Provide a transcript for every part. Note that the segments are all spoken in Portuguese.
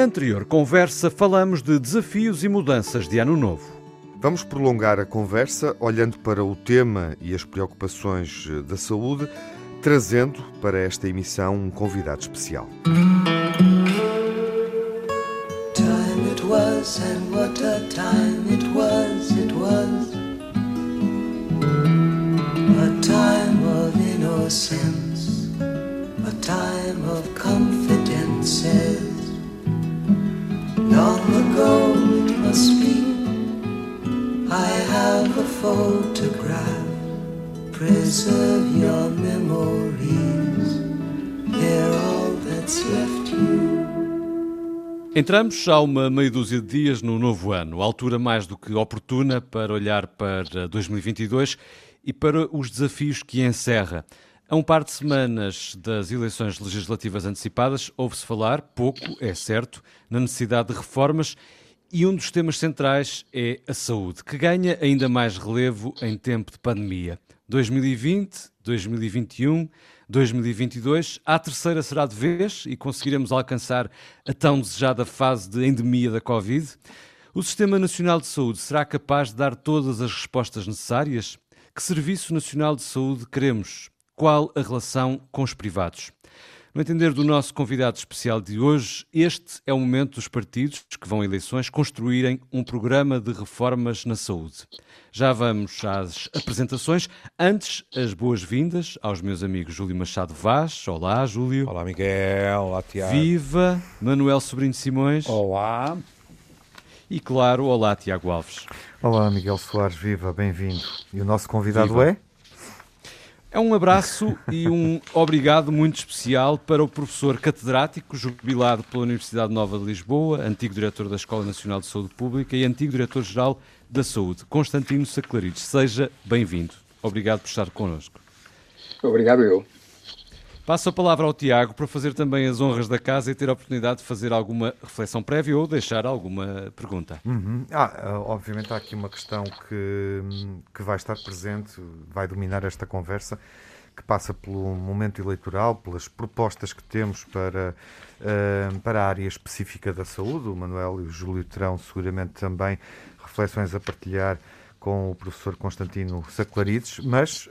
Na anterior conversa falamos de desafios e mudanças de ano novo. Vamos prolongar a conversa olhando para o tema e as preocupações eh, da saúde, trazendo para esta emissão um convidado especial. Time it was and what a time it was, it was A time of innocence, a time of confidences Long ago it must be. I have a photograph. Preserve your memories. They're all that's left you. Entramos há uma meia dúzia de dias no novo ano, altura mais do que oportuna para olhar para 2022 e para os desafios que encerra. A um par de semanas das eleições legislativas antecipadas, ouve-se falar, pouco, é certo, na necessidade de reformas e um dos temas centrais é a saúde, que ganha ainda mais relevo em tempo de pandemia. 2020, 2021, 2022, a terceira será de vez e conseguiremos alcançar a tão desejada fase de endemia da Covid? O Sistema Nacional de Saúde será capaz de dar todas as respostas necessárias? Que Serviço Nacional de Saúde queremos? Qual a relação com os privados. No entender do nosso convidado especial de hoje, este é o momento dos partidos que vão a eleições construírem um programa de reformas na saúde. Já vamos às apresentações. Antes, as boas-vindas aos meus amigos Júlio Machado Vaz. Olá, Júlio. Olá, Miguel. Olá, Tiago. Viva! Manuel Sobrinho Simões. Olá. E claro, olá, Tiago Alves. Olá, Miguel Soares. Viva, bem-vindo. E o nosso convidado Viva. é? É um abraço e um obrigado muito especial para o professor catedrático, jubilado pela Universidade Nova de Lisboa, antigo diretor da Escola Nacional de Saúde Pública e antigo diretor-geral da Saúde, Constantino Saclarides. Seja bem-vindo. Obrigado por estar connosco. Obrigado eu. Passo a palavra ao Tiago para fazer também as honras da casa e ter a oportunidade de fazer alguma reflexão prévia ou deixar alguma pergunta. Uhum. Ah, obviamente há aqui uma questão que, que vai estar presente, vai dominar esta conversa, que passa pelo momento eleitoral, pelas propostas que temos para, uh, para a área específica da saúde. O Manuel e o Júlio terão seguramente também reflexões a partilhar com o professor Constantino Saclarides, mas uh,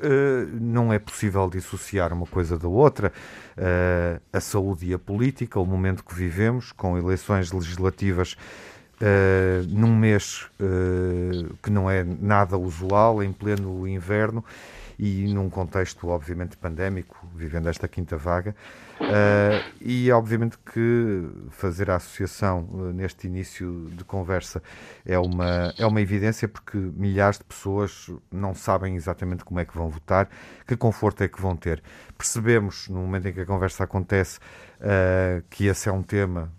não é possível dissociar uma coisa da outra. Uh, a saúde e a política, o momento que vivemos, com eleições legislativas uh, num mês que não é nada usual, em pleno inverno e num contexto, obviamente, pandémico, vivendo esta quinta vaga. Uh, e obviamente que fazer a associação uh, neste início de conversa é uma, é uma evidência porque milhares de pessoas não sabem exatamente como é que vão votar, que conforto é que vão ter. Percebemos, no momento em que a conversa acontece, uh, que esse é um tema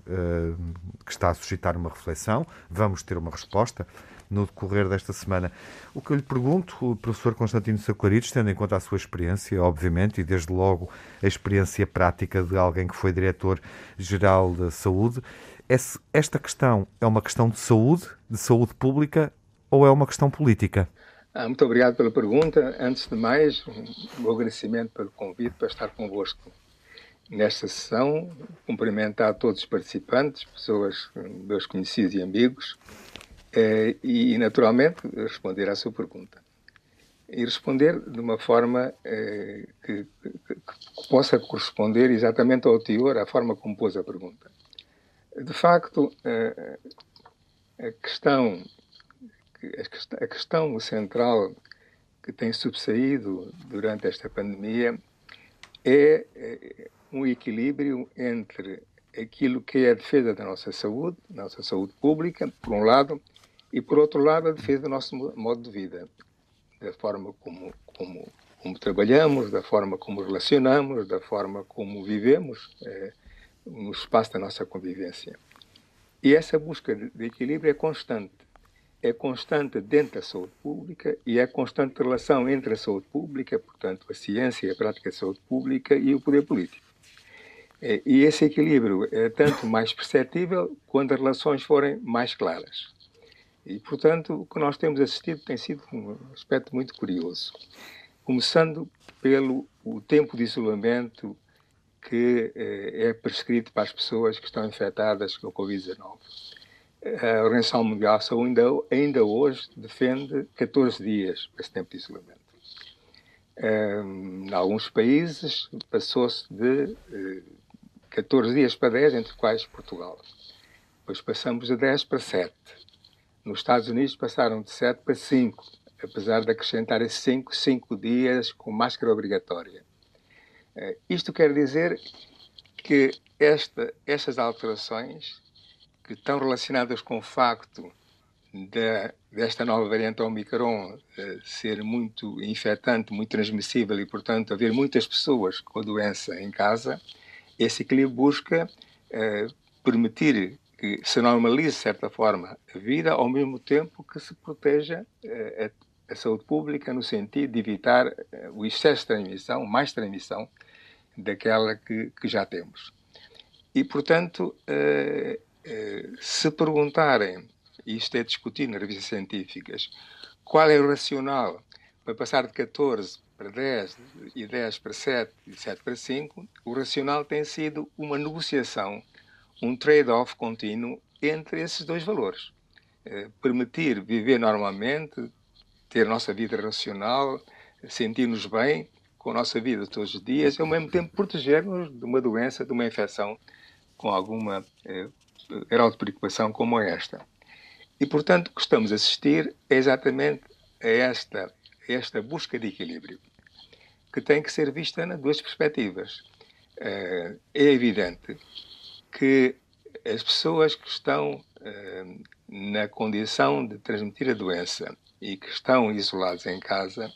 que está a suscitar uma reflexão, vamos ter uma resposta no decorrer desta semana. O que eu lhe pergunto, professor Constantino Saclarides, tendo em conta a sua experiência, obviamente, e desde logo a experiência prática de alguém que foi diretor-geral da saúde, esta questão é uma questão de saúde, de saúde pública, ou é uma questão política? Ah, muito obrigado pela pergunta. Antes de mais, um agradecimento pelo convite para estar convosco nesta sessão. Cumprimentar todos os participantes, pessoas, meus conhecidos e amigos, e, naturalmente, responder à sua pergunta. E responder de uma forma é, que, que, possa corresponder exatamente ao teor, à forma como pôs a pergunta. De facto, é, a questão, a questão central que tem subsaído durante esta pandemia é um equilíbrio entre aquilo que é a defesa da nossa saúde, nossa saúde pública, por um lado, e, por outro lado, a defesa do nosso modo de vida, da forma como, como, como trabalhamos, da forma como relacionamos, da forma como vivemos é, no espaço da nossa convivência. E essa busca de equilíbrio é constante. É constante dentro da saúde pública e é constante relação entre a saúde pública, portanto, a ciência e a prática da saúde pública e o poder político. É, e esse equilíbrio é tanto mais perceptível quando as relações forem mais claras. E, portanto, o que nós temos assistido tem sido um aspecto muito curioso. Começando pelo o tempo de isolamento que é prescrito para as pessoas que estão infectadas com o Covid-19. A Organização Mundial de Saúde ainda, ainda hoje defende 14 dias para esse tempo de isolamento. Um, em alguns países passou-se de uh, 14 dias para 10, entre quais Portugal. Depois passamos de 10 para 7. Nos Estados Unidos passaram de 7 para 5, apesar de acrescentar 5, 5 dias com máscara obrigatória. Uh, isto quer dizer que esta, estas alterações, que estão relacionadas com o facto de, desta nova variante Omicron uh, ser muito infectante, muito transmissível e, portanto, haver muitas pessoas com a doença em casa, esse equilíbrio busca uh, permitir que se normalize, de certa forma, a vida, ao mesmo tempo que se proteja uh, a, a, saúde pública, no sentido de evitar o excesso de transmissão, mais transmissão, daquela que, que já temos. E, portanto, se perguntarem isto é discutido nas revistas científicas, qual é o racional para passar de 14 para 10 e 10 para 7 e 7 para 5, o racional tem sido uma negociação, um trade-off contínuo entre esses dois valores. Eh, permitir viver normalmente, ter nossa vida racional, sentir-nos bem com a nossa vida todos os dias e ao mesmo tempo proteger-nos de uma doença, de uma infecção com alguma eh, grau de preocupação como esta. E, portanto, o que estamos a assistir é exatamente a esta, a esta busca de equilíbrio, que tem que ser vista nas duas perspectivas. Eh, é evidente que as pessoas que estão eh, na condição de transmitir a doença e que estão isoladas em casa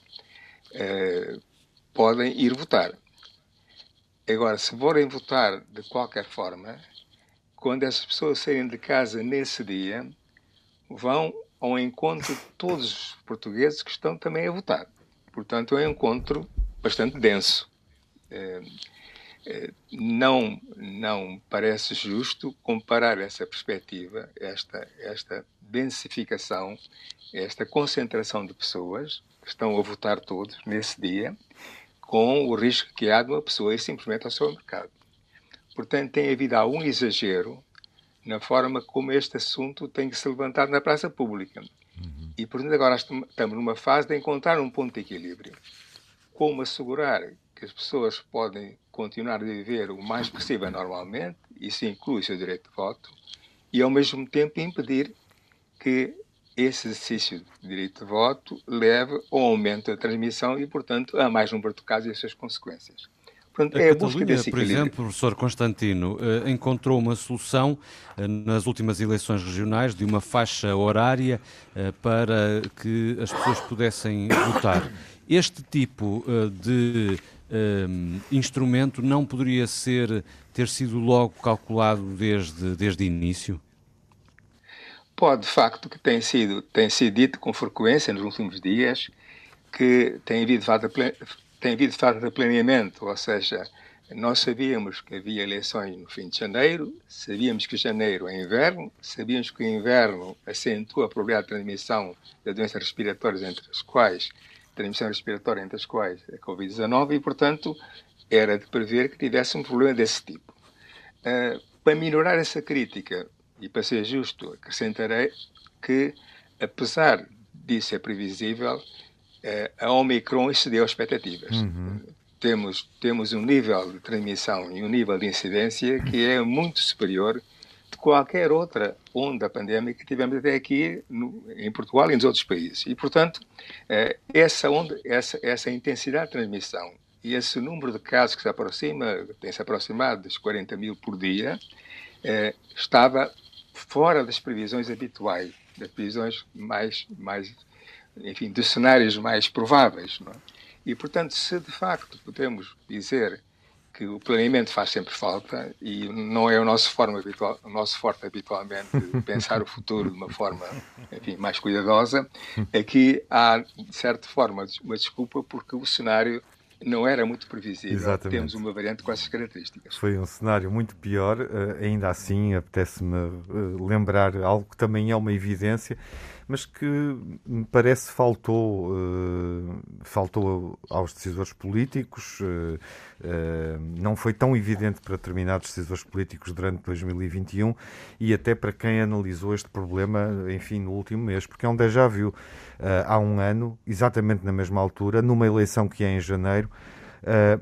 eh, podem ir votar. Agora, se forem votar de qualquer forma, quando essas pessoas saírem de casa nesse dia, vão ao encontro de todos os portugueses que estão também a votar. Portanto, é um encontro bastante denso. É, não, não parece justo comparar essa perspectiva, esta, esta densificação, esta concentração de pessoas que estão a votar todos nesse dia, com o risco que há de uma pessoa ir simplesmente ao seu mercado. Portanto, tem havido algum exagero na forma como este assunto tem que ser levantado na praça pública. Uhum. E, portanto, agora estamos numa fase de encontrar um ponto de equilíbrio. Como assegurar que as pessoas podem continuar a viver o mais possível normalmente, isso inclui o seu direito de voto, e, ao mesmo tempo, impedir que esse exercício de direito de voto leve ao aumento da transmissão e, portanto, a mais número de casos e as suas consequências. Portanto, é a, a busca desse por exemplo, professor Constantino, eh, encontrou uma solução eh, nas últimas eleições regionais de uma faixa horária eh, para que as pessoas pudessem votar. Este tipo de instrumento não poderia ser ter sido logo calculado desde desde início? Pode, de facto, que tem sido tem sido dito com frequência nos últimos dias que tem havido tem havido fase de planeamento, ou seja, nós sabíamos que havia eleições no fim de janeiro, sabíamos que janeiro é inverno, sabíamos que o inverno acentua a probabilidade de transmissão de doenças respiratórias, entre as quais, transmissão respiratória, entre as quais a Covid-19, e, portanto, era de prever que tivesse um problema desse tipo. Uh, para minorar essa crítica, e para ser justo, acrescentarei que, apesar disso ser previsível, é, a Omicron excedeu as expectativas. Uhum. Temos, temos um nível de transmissão e um nível de incidência que é muito superior qualquer outra onda pandémica que tivemos até aqui no, em Portugal e nos outros países. E, portanto, é, essa, onda, essa, essa intensidade de transmissão e esse número de casos que se aproxima, tem se aproximado dos 40 mil por dia, é, estava fora das previsões habituais, das previsões mais, mais enfim, dos cenários mais prováveis. É? E, portanto, se de facto podemos dizer que o planeamento faz sempre falta e não é o nosso, forma habitual, o nosso forte habitualmente pensar o futuro de uma forma enfim, mais cuidadosa, aqui há, de certa forma, uma desculpa porque o cenário não era muito previsível. Exatamente. Temos uma variante com essas características. Foi um cenário muito pior, uh, ainda assim apetece-me uh, lembrar algo que também é uma evidência, mas que me parece faltou, uh, faltou aos decisores políticos, uh, uh, não foi tão evidente para determinados decisores políticos durante 2021 e até para quem analisou este problema, enfim, no último mês, porque é um déjà vu. há um ano, exatamente na mesma altura, numa eleição que é em janeiro,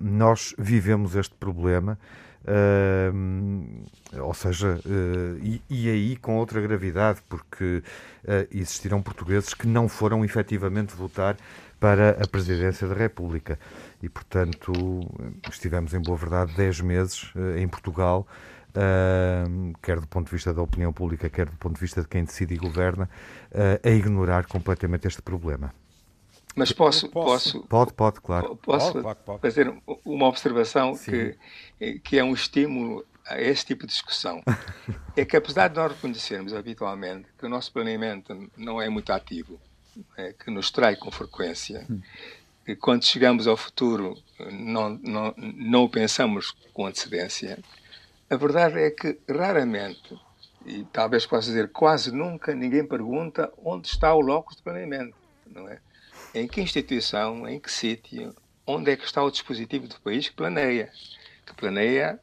nós vivemos este problema. Uh, ou seja, uh, e, e, aí com outra gravidade, porque uh, existiram portugueses que não foram efetivamente votar para a presidência da República. E, portanto, estivemos, em boa verdade, 10 meses uh, em Portugal, quer do ponto de vista da opinião pública, quer do ponto de vista de quem decide e governa, a ignorar completamente este problema. Mas posso, posso, pode, pode, claro. Posso pode, pode. fazer uma observação que, que é um estímulo a este tipo de discussão. é que apesar de nós reconhecermos habitualmente que o nosso planeamento não é muito ativo, é, que nos trai com frequência, que quando chegamos ao futuro não, não, não o pensamos com antecedência, a verdade é que raramente, e talvez possa dizer quase nunca, ninguém pergunta onde está o locus de planeamento, não é? Em que instituição, em que sítio, onde é que está o dispositivo do país que planeia, que planeia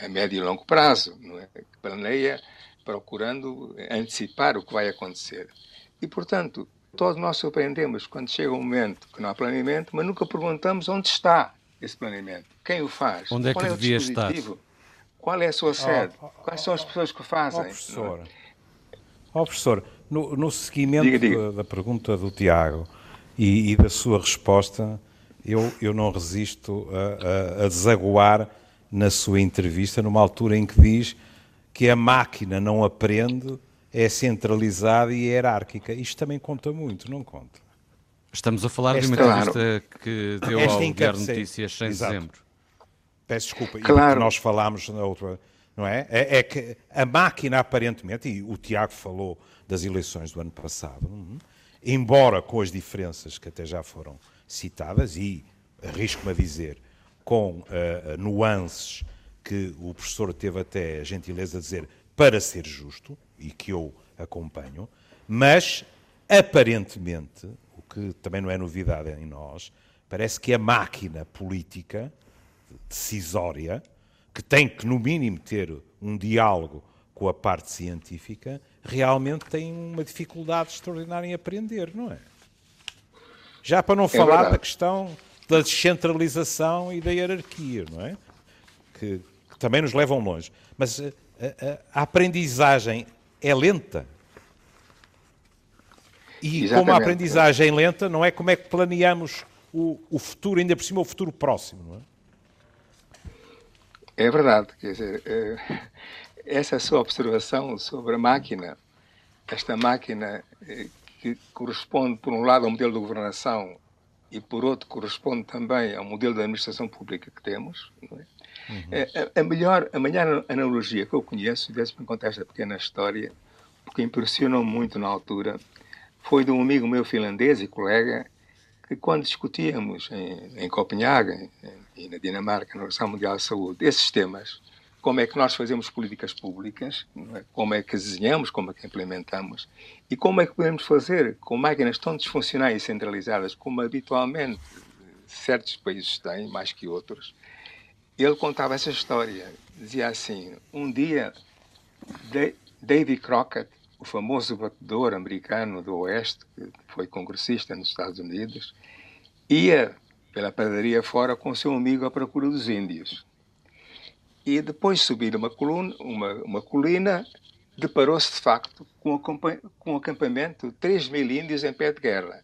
a médio e longo prazo, não é? que planeia procurando antecipar o que vai acontecer. E, portanto, todos nós surpreendemos quando chega um momento que não há planeamento, mas nunca perguntamos onde está esse planeamento, quem o faz, onde é que qual é o devia dispositivo, estar? qual é a sua sede, oh, oh, quais são as pessoas que o fazem. Oh, professor, é? oh, professor no, no seguimento diga, diga. Da, da pergunta do Tiago, e, e da sua resposta, eu, eu não resisto a, a, a desaguar na sua entrevista, numa altura em que diz que a máquina não aprende, é centralizada e é hierárquica. Isto também conta muito, não conta? Estamos a falar Esta, de uma entrevista que deu Esta ao Diário Notícias em Exato. dezembro. Peço desculpa, claro. e nós falámos na outra, não é? é? é? que a máquina aparentemente, e o Tiago falou das eleições do ano passado, uhum, embora com as diferenças que até já foram citadas, e arrisco-me a dizer, com uh, nuances que o professor teve até a gentileza de dizer para ser justo, e que eu acompanho, mas aparentemente, o que também não é novidade em nós, parece que a máquina política decisória, que tem que, no mínimo, ter um diálogo com a parte científica, realmente têm uma dificuldade extraordinária em aprender, não é? Já para não é falar verdade. da questão da descentralização e da hierarquia, não é? Que, que também nos levam longe. Mas a, a, a aprendizagem é lenta. E Exatamente. como a aprendizagem é lenta, não é como é que planeamos o, o futuro, ainda por cima o futuro próximo, não é? É verdade, quer dizer, é, essa sua observação sobre a máquina, esta máquina eh, que corresponde, por um lado, ao modelo de governação e, por outro, corresponde também ao modelo de administração pública que temos. É? Uhum. Eh, a, melhor, a melhor analogia que eu conheço, deixe-me contar esta pequena história, porque impressionou muito na altura, foi de um amigo meu finlandês e colega, que quando discutíamos em, em Copenhague e na Dinamarca, na Organização Mundial de Saúde, esses temas, como é que nós fazemos políticas públicas, é? como é que desenhamos, como é que implementamos e como é que podemos fazer com máquinas tão disfuncionais e centralizadas como habitualmente certos países têm, mais que outros. Ele contava essa história. Dizia assim: um dia, Davy Crockett, o famoso batedor americano do Oeste, que foi congressista nos Estados Unidos, ia pela padaria fora com seu amigo à procura dos índios e depois de subir uma, coluna, uma, uma colina, deparou-se de facto com, um acampamento de 3 mil índios em pé de guerra.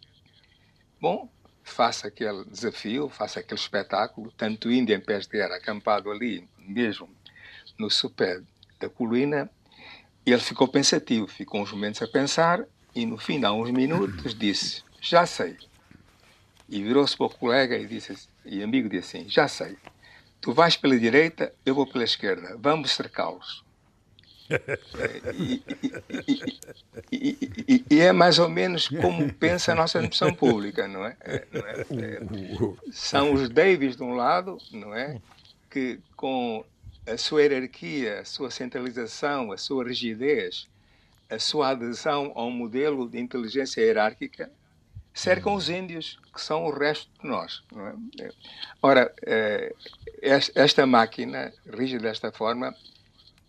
Bom, faça aquele desafio, faça aquele espetáculo, tanto índio em pés de guerra acampado ali, mesmo no sopé da colina, ele ficou pensativo, ficou uns momentos a pensar e no fim de uns minutos disse, já sei. E virou-se para o colega e disse, e amigo disse assim, já sei. Tu vais pela direita, eu vou pela esquerda. Vamos cercá-los. E, e, e, e, é mais ou menos como pensa a nossa administração pública, não é? Não é? é? São os Davis de um lado, não é? Que com a sua hierarquia, a sua centralização, a sua rigidez, a sua adesão a um modelo de inteligência hierárquica cercam os índios, que são o resto de nós. É? Ora, eh, esta máquina, rígida desta forma,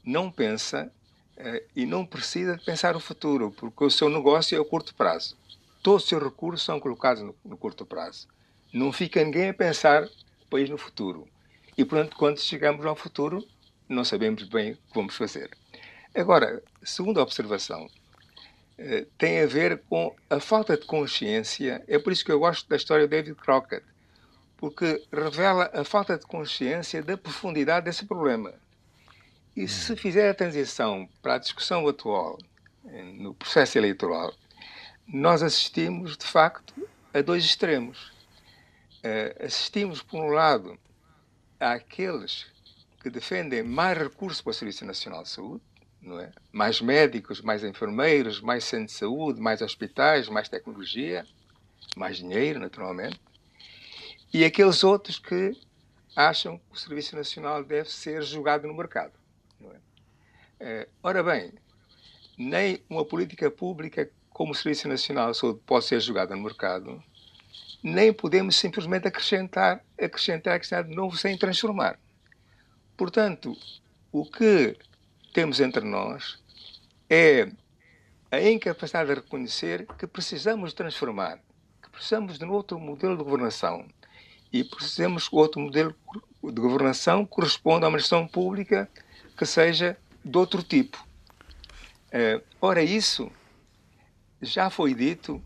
não pensa eh, e não precisa pensar o futuro, porque o seu negócio é o curto prazo. Todos os seus recursos são colocados no, curto prazo. Não fica ninguém a pensar país no futuro. E, portanto, quando chegamos ao futuro, não sabemos bem o que vamos fazer. Agora, segunda observação, tem a ver com a falta de consciência. É por isso que eu gosto da história de David Crockett, porque revela a falta de consciência da profundidade desse problema. E se fizer a transição para a discussão atual, eh, no processo eleitoral, nós assistimos, de facto, a dois extremos. Uh, assistimos, por um lado, àqueles que defendem mais recursos para o Serviço Nacional de Saúde, é? mais médicos, mais enfermeiros, mais centros de saúde, mais hospitais, mais tecnologia, mais dinheiro, naturalmente, e aqueles outros que acham que o Serviço Nacional deve ser jogado no mercado. É? Uh, ora bem, nem uma política pública como o Serviço Nacional de Saúde pode ser jogada no mercado, nem podemos simplesmente acrescentar, acrescentar, acrescentar de novo sem transformar. Portanto, o que temos entre nós é a incapacidade de reconhecer que precisamos transformar, que precisamos de um outro modelo de governação e precisamos que outro modelo de governação corresponda a uma gestão pública que seja de outro tipo. Uh, ora, isso já foi dito,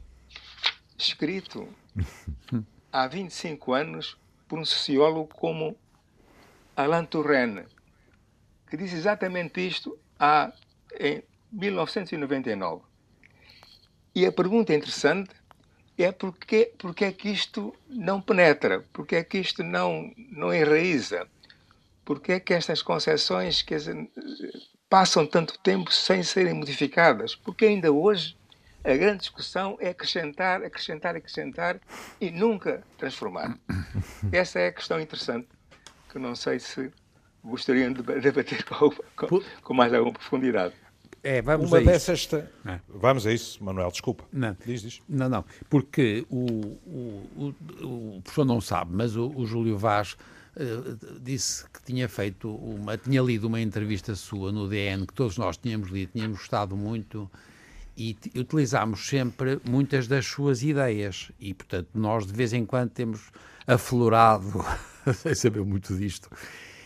escrito há 25 anos por um sociólogo como Alain Touraine, que disse exatamente isto há, em 1999. E a pergunta interessante é porque, porque é que isto não penetra, porque é que isto não, não enraiza, porque é que estas concepções que passam tanto tempo sem serem modificadas, porque ainda hoje a grande discussão é acrescentar, acrescentar, acrescentar e nunca transformar. Essa é a questão interessante que não sei se gostariam de debater com, com, com mais alguma profundidade. É, vamos Uma a dessas. Isso. É. Vamos a isso, Manuel, desculpa. Não, diz, diz. Não, não, porque o, o, o, o professor não sabe, mas o, o Júlio Vaz uh, disse que tinha feito uma. tinha lido uma entrevista sua no DN, que todos nós tínhamos lido, tínhamos gostado muito e utilizámos sempre muitas das suas ideias e, portanto, nós de vez em quando temos aflorado, sem saber muito disto,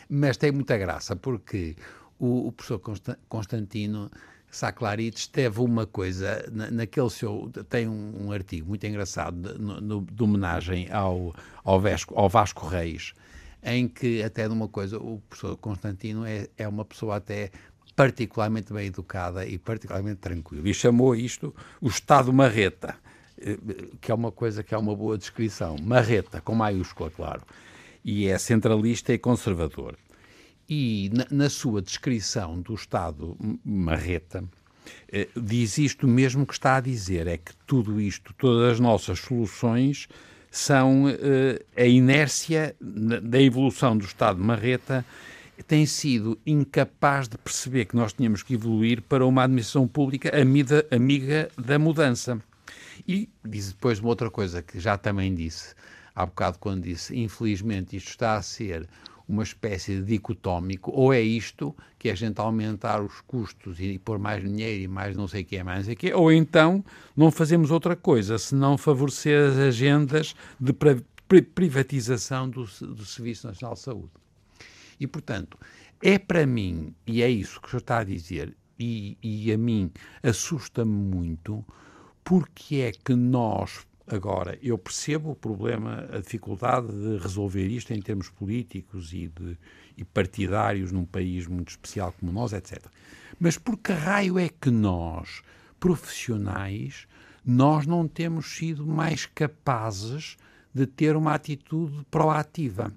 mas tem muita graça porque o, o professor Constantino Saclarides teve uma coisa, na, naquele seu, tem um, um artigo muito engraçado no, no, de homenagem ao, ao, Vesco, ao Vasco Reis, em que até numa coisa, o professor Constantino é, é uma pessoa até particularmente bem educada e particularmente tranquila. E chamou isto o Estado Marreta, eh, que é uma coisa que é uma boa descrição. Marreta, com maiúscula, claro. E é centralista e conservador. E na, na sua descrição do Estado Marreta, eh, diz isto mesmo que está a dizer: é que tudo isto, todas as nossas soluções são eh, a inércia da evolução do Estado Marreta tem sido incapaz de perceber que nós tínhamos que evoluir para uma administração pública amiga, amiga da mudança. E diz depois uma outra coisa que já também disse há bocado quando disse, infelizmente isto está a ser uma espécie de dicotómico, ou é isto, que é a gente aumentar os custos e pôr mais dinheiro e mais não sei o que, mais não sei que, ou então não fazemos outra coisa, senão favorecer as agendas de privatização do, do Serviço Nacional de Saúde. E, portanto, é para mim, e é isso que o senhor está a dizer, e, e a mim assusta-me muito, porque é que nós, agora, eu percebo o problema, a dificuldade de resolver isto em termos políticos e, de, e partidários num país muito especial como nós, etc. Mas por que raio é que nós, profissionais, nós não temos sido mais capazes de ter uma atitude proativa?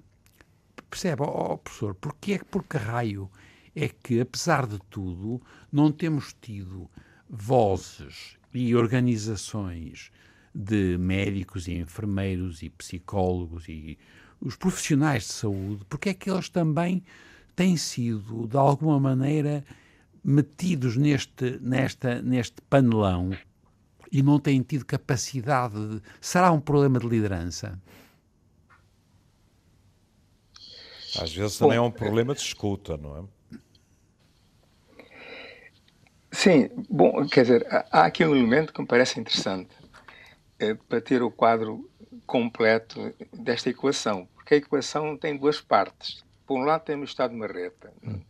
Percebe, oh, professor, porque é que por que raio é que, apesar de tudo, não temos tido vozes e organizações de médicos e enfermeiros e psicólogos e os profissionais de saúde, porque é que eles também têm sido, de alguma maneira, metidos neste, nesta, neste panelão e não têm tido capacidade de... Será um problema de liderança? Às vezes também é um problema de escuta, não é? Sim, bom, quer dizer, há aqui um elemento que me parece interessante é, para ter o quadro completo desta equação, porque a equação tem duas partes. Por um lado temos o Estado de Marreta, hum.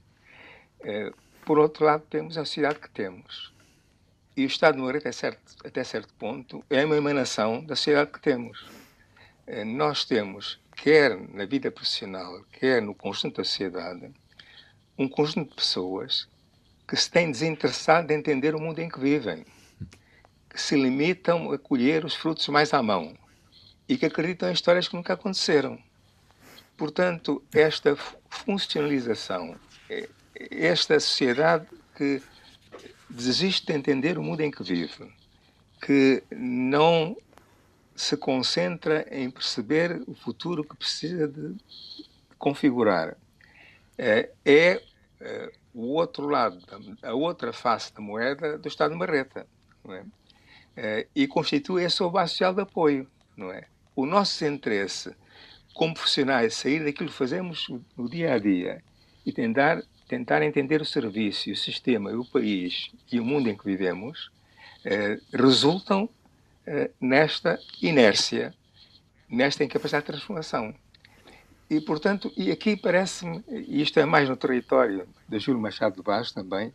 é, por outro lado temos a sociedade que temos. E o Estado de Marreta, até certo, até certo ponto, é uma emanação da sociedade que temos. É, nós temos, quer na vida profissional, quer no conjunto da sociedade, um conjunto de pessoas que se têm desinteressado de entender o mundo em que vivem, que se limitam a colher os frutos mais à mão e que acreditam em histórias que nunca aconteceram. Portanto, esta funcionalização, é, esta sociedade que desiste de entender o mundo em que vive, que não se concentra em perceber o futuro que precisa de configurar, é, é, é o outro lado, a outra face da moeda do Estado de Marreta. Não é? É e constitui esse o base de apoio. Não é? O nosso interesse como profissionais sair daquilo que fazemos no dia a dia e tentar, tentar entender o serviço, o sistema, o país e o mundo em que vivemos eh, resultam eh, nesta inércia, nesta incapacidade de transformação. E, portanto, e aqui parece-me, e isto é mais no território de Júlio Machado de Vaz também,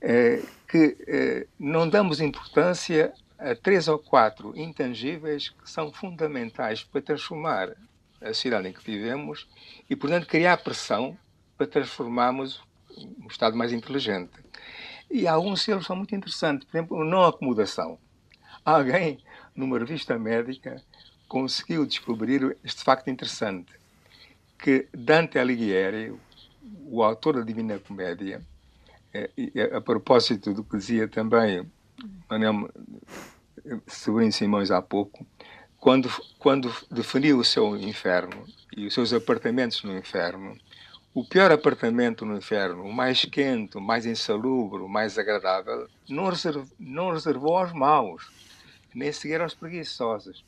é, que não damos importância três ou quatro intangíveis que são fundamentais para transformar a cidade em que vivemos e, portanto, criar pressão para transformarmos um Estado mais inteligente. E alguns selos são muito interessantes. Por exemplo, não acomodação. Alguém, numa revista médica, conseguiu descobrir este facto interessante que Dante Alighieri, o autor da Divina Comédia, é, a propósito do que dizia também Manuel Sobrinho Simões há pouco, quando, quando definiu o seu inferno e os seus apartamentos no inferno, o pior apartamento no inferno, o mais quente, o mais insalubre, o mais agradável, não, reserv, não reservou aos maus, nem sequer aos preguiçosos.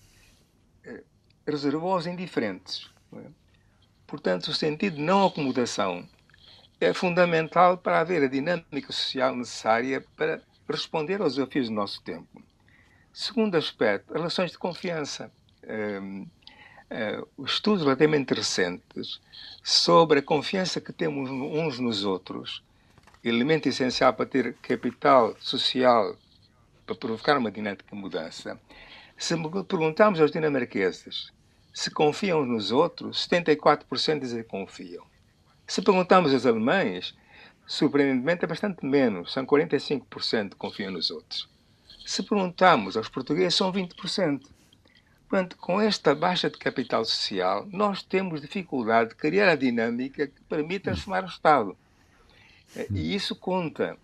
É, reservou aos indiferentes. É? Portanto, o sentido de não acomodação é fundamental para haver a dinâmica social necessária para responder aos desafios do nosso tempo. Segundo aspecto, relações de confiança. Um, uh, eh, estudos relativamente recentes sobre a confiança que temos uns nos outros, elemento essencial para ter capital social para provocar uma dinâmica de mudança. Se perguntarmos aos dinamarqueses se confiam nos outros, 74% dizem que confiam. Se perguntamos aos alemães, surpreendentemente é bastante menos, são 45% que confiam nos outros. Se perguntamos aos portugueses, são 20%. Portanto, com esta baixa de capital social, nós temos dificuldade de criar a dinâmica que permite transformar o Estado. E isso conta.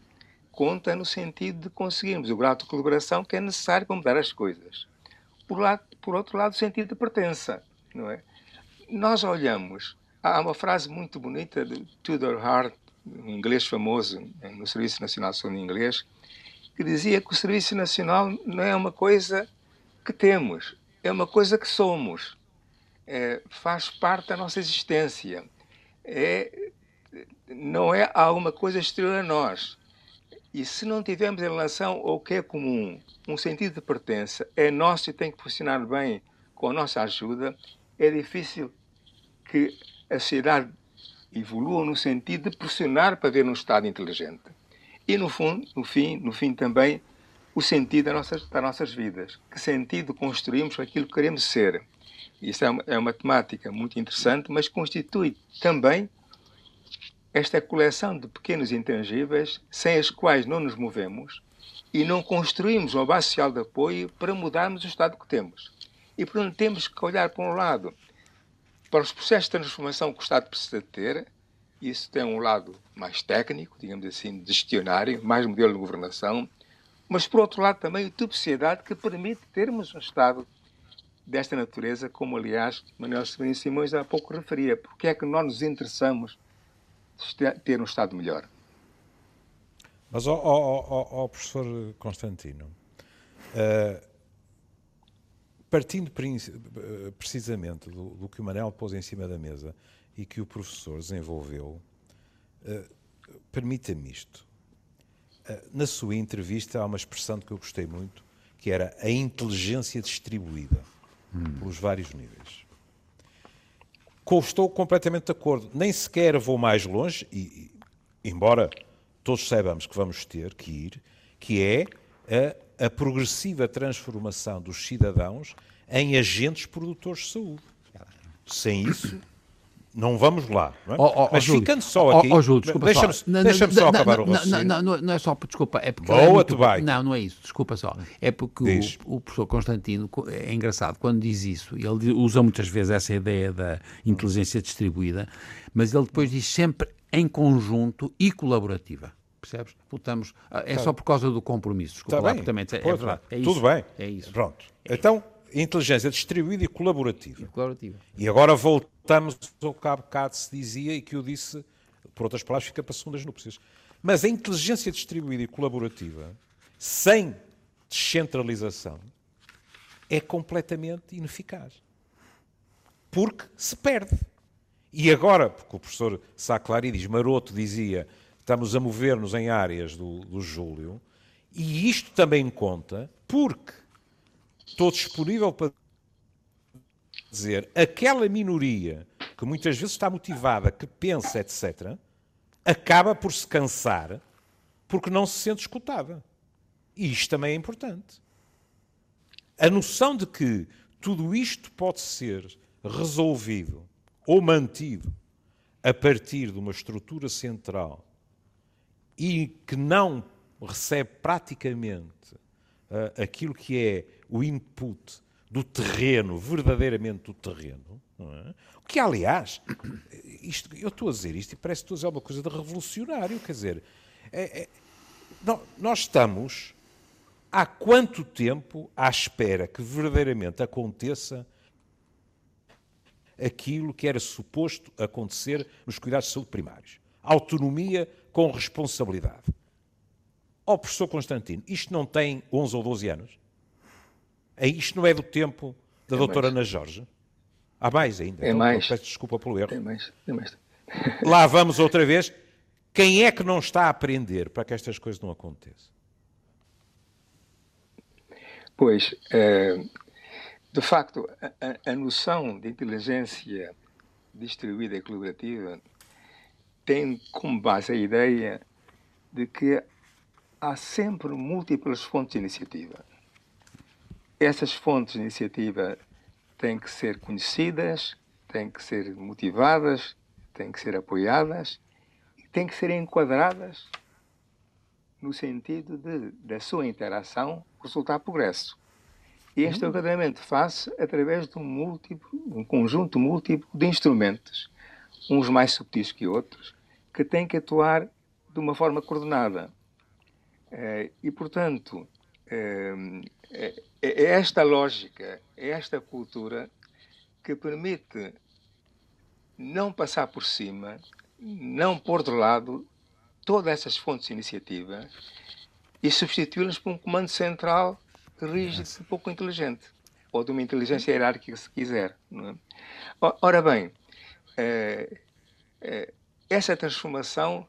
Conta no sentido de conseguirmos o grau de colaboração que é necessário para mudar as coisas. Por, lado, por outro lado, o sentido de pertença. Não é? Nós olhamos, há uma frase muito bonita de Tudor Hart, um inglês famoso no Serviço Nacional de Saúde Inglês, que dizia que o Serviço Nacional não é uma coisa que temos, é uma coisa que somos. É, faz parte da nossa existência. É, não é alguma coisa exterior a nós. E se não tivermos em relação ao que é comum um sentido de pertença, é nosso e tem que funcionar bem com a nossa ajuda, é difícil que a sociedade evolua no sentido de pressionar para ver um Estado inteligente. E, no, fundo, no, fim, no fim também, o sentido das nossas, das nossas vidas. Que sentido construímos aquilo que queremos ser. Isso é uma, é uma temática muito interessante, mas constitui também esta coleção de pequenos intangíveis sem as quais não nos movemos e não construímos uma base social de apoio para mudarmos o estado que temos. E, portanto, temos que olhar, por um lado, para os processos de transformação que o Estado precisa ter, isso tem um lado mais técnico, digamos assim, gestionário, mais modelo de governação, mas, por outro lado, também tipo de sociedade que permite termos um Estado desta natureza, como, aliás, Manuel Severino Simões há pouco referia. Porque é que nós nos interessamos ter um Estado melhor. Mas, ó, ó, ó, professor Constantino, uh, partindo precisamente do, do, que o Manel pôs em cima da mesa e que o professor desenvolveu, uh, permita-me isto. Uh, na sua entrevista há uma expressão que eu gostei muito, que era a inteligência distribuída hum. pelos vários níveis. Estou completamente de acordo. Nem sequer vou mais longe, e, embora todos saibamos que vamos ter que ir, que é a, a progressiva transformação dos cidadãos em agentes produtores de saúde. Sem isso, não vamos lá. Não é? oh, oh, Mas ficando só aqui. Oh, deixa-me deixa só acabar não, o raciocínio. Não, não, não, é só, desculpa. É porque Boa, é muito, tu vai. Não, não é isso, desculpa só. É porque o, o, professor Constantino é engraçado quando diz isso. Ele usa muitas vezes essa ideia da inteligência distribuída, mas ele depois diz sempre em conjunto e colaborativa. Percebes? Votamos. Ah, é tá. só por causa do compromisso. Desculpa tá lá, bem. Também, é, é verdade. É Tudo bem. É isso. Pronto. Então, inteligência distribuída e colaborativa. E, colaborativa. e agora voltamos ao que há bocado se dizia e que eu disse, por outras palavras, fica para segundas núpcias. Mas a inteligência distribuída e colaborativa, sem descentralização, é completamente ineficaz. Porque se perde. E agora, porque o professor Saclari diz, Maroto dizia, estamos a mover-nos em áreas do, do Júlio, e isto também conta porque estou disponível para dizer aquela minoria que muitas vezes está motivada, que pensa, etc., acaba por se cansar porque não se sente escutada. E isto também é importante. A noção de que tudo isto pode ser resolvido ou mantido a partir de uma estrutura central e que não recebe praticamente uh, aquilo que é o input do terreno, verdadeiramente do terreno, é? que aliás, isto, eu estou a dizer isto e parece que estou a dizer uma coisa de revolucionário, quer dizer, é, é, não, nós estamos há quanto tempo à espera que verdadeiramente aconteça aquilo que era suposto acontecer nos cuidados de saúde primários. Autonomia com responsabilidade. Ó oh, professor Constantino, isto não tem 11 ou 12 anos? É, isto não é do tempo da é doutora mais. Ana Jorge? Há mais ainda. É então, mais. Peço desculpa pelo erro. É mais. É mais. Lá vamos outra vez. Quem é que não está a aprender para que estas coisas não aconteçam? Pois, é, de facto, a, noção de inteligência distribuída e colaborativa tem como base a ideia de que há sempre múltiplas fontes de iniciativa. Essas fontes de iniciativa têm que ser conhecidas, têm que ser motivadas, têm que ser apoiadas e têm que ser enquadradas no sentido de, da sua interação resultar progresso. Este uhum. enquadramento faz através de um, múltiplo, um conjunto múltiplo de instrumentos, uns mais subtis que outros, que têm que atuar de uma forma coordenada. Eh, e, portanto, eh, é, é esta lógica, é esta cultura que permite não passar por cima, não pôr de lado todas essas fontes de iniciativa e substituí-las por um comando central rígido e pouco inteligente, ou de uma inteligência hierárquica, se quiser. É? Ora bem, é, é, essa transformação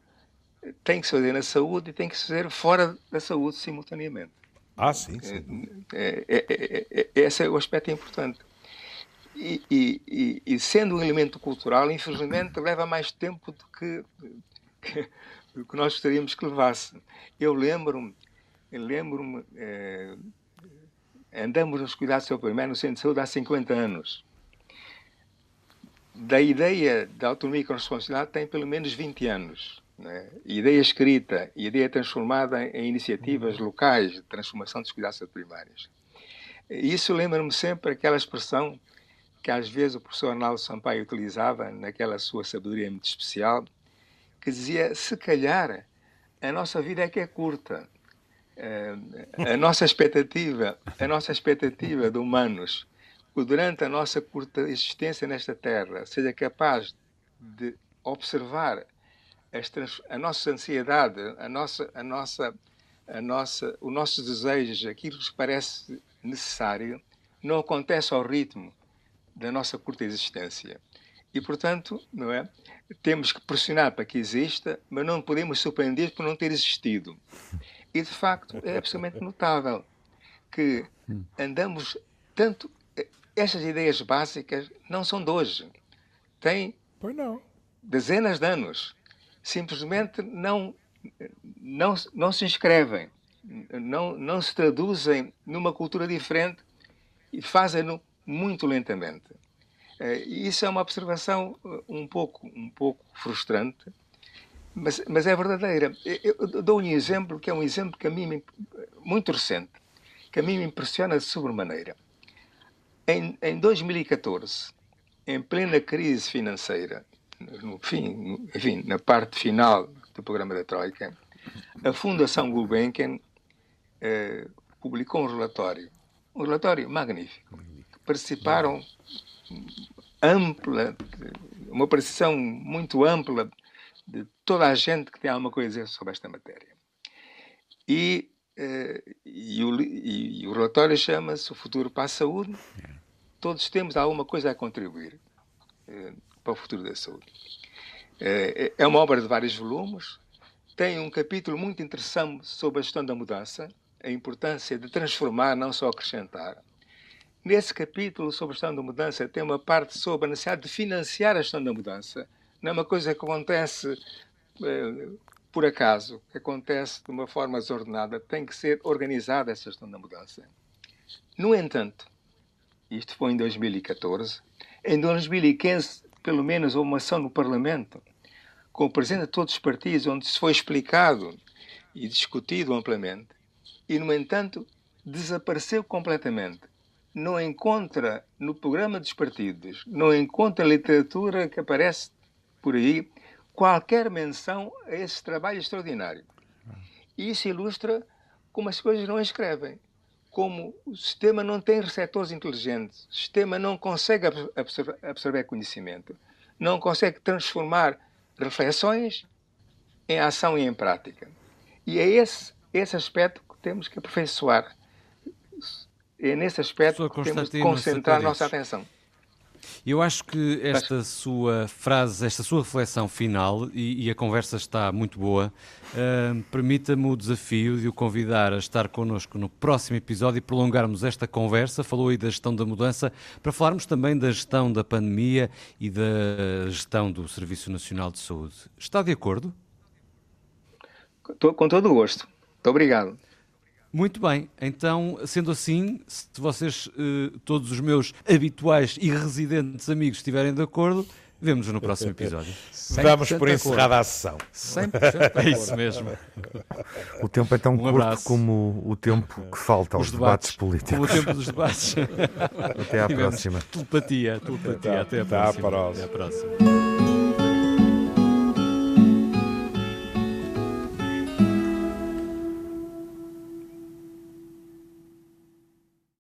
tem que se fazer na saúde e tem que se fazer fora da saúde simultaneamente. Ah, sim, sim. É, é, é, esse é o aspecto importante. E, e, e, sendo um elemento cultural, infelizmente, leva mais tempo do que, que, do que nós gostaríamos que levasse. Eu lembro-me, lembro-me andamos nos cuidados do primeiro no centro de saúde há 50 anos. Da ideia da autonomia com responsabilidade tem pelo menos 20 anos. Né? Ideia escrita ideia transformada em iniciativas locais de transformação dos cuidados primários. Isso lembra-me sempre aquela expressão que às vezes o professor Arnaldo Sampaio utilizava naquela sua sabedoria muito especial, que dizia, se calhar, a nossa vida é que é curta, é, a nossa expectativa, a nossa expectativa de humanos, durante a nossa curta existência nesta Terra, seja capaz de observar a nossa ansiedade, a nossa, a nossa, a nossa, os nossos desejos, aquilo que nos parece necessário, não acontece ao ritmo da nossa curta existência. E, portanto, não é? temos que pressionar para que exista, mas não podemos surpreender por não ter existido. E, de facto, é absolutamente notável que andamos tanto. Estas ideias básicas não são de hoje. Têm dezenas de anos. Simplesmente não, não, não se inscrevem, não, não se traduzem numa cultura diferente e fazem-no muito lentamente. Eh, e isso é uma observação eh, um pouco, um pouco frustrante, mas, mas é verdadeira. Eu dou um exemplo que é um exemplo que a mim muito recente, que a mim me impressiona de sobremaneira. Em, em 2014, em plena crise financeira, no fim, enfim, na parte final do programa da Troika, a Fundação Gulbenkian eh, publicou um relatório, um relatório magnífico. Participaram ampla, uma apreciação muito ampla de toda a gente que tem alguma coisa a dizer sobre esta matéria. E, uh, e, o, e, o, relatório chama-se O Futuro para a Saúde. Todos temos alguma coisa a contribuir uh, para o futuro da saúde. Uh, é uma obra de vários volumes, tem um capítulo muito interessante sobre a gestão da mudança, a importância de transformar, não só acrescentar. Nesse capítulo sobre a gestão da mudança, tem uma parte sobre a necessidade de financiar a gestão da mudança. Não é uma coisa que acontece eh, por acaso, que acontece de uma forma desordenada. Tem que ser organizada essa gestão da mudança. No entanto, isto foi em 2014, em 2015, pelo menos, uma ação no Parlamento, com o presidente de todos os partidos, onde se foi explicado e discutido amplamente, e, no entanto, desapareceu completamente não encontra no programa dos partidos, não encontra literatura que aparece por aí qualquer menção a esse trabalho extraordinário. E isso ilustra como as coisas não escrevem, como o sistema não tem receptores inteligentes, o sistema não consegue absorver, absorver conhecimento, não consegue transformar reflexões em ação e em prática. E é esse, esse aspecto que temos que aperfeiçoar é nesse aspecto que temos de concentrar a nossa atenção. Eu acho que esta sua frase, esta sua reflexão final, e, e a conversa está muito boa, uh, permita-me o desafio de o convidar a estar connosco no próximo episódio e prolongarmos esta conversa. Falou aí da gestão da mudança, para falarmos também da gestão da pandemia e da gestão do Serviço Nacional de Saúde. Está de acordo? Com todo o gosto. Muito obrigado. Muito bem, então, sendo assim, se vocês, uh, todos os meus habituais e residentes amigos estiverem de acordo, vemos no próximo episódio. Damos por encerrada a sessão. 100% é isso mesmo. O tempo é tão um curto abraço. como o tempo que falta aos debates, debates, políticos. Como o tempo dos debates. Até à próxima. Telepatia, telepatia. Até, até, a, próxima. próxima. Até a próxima.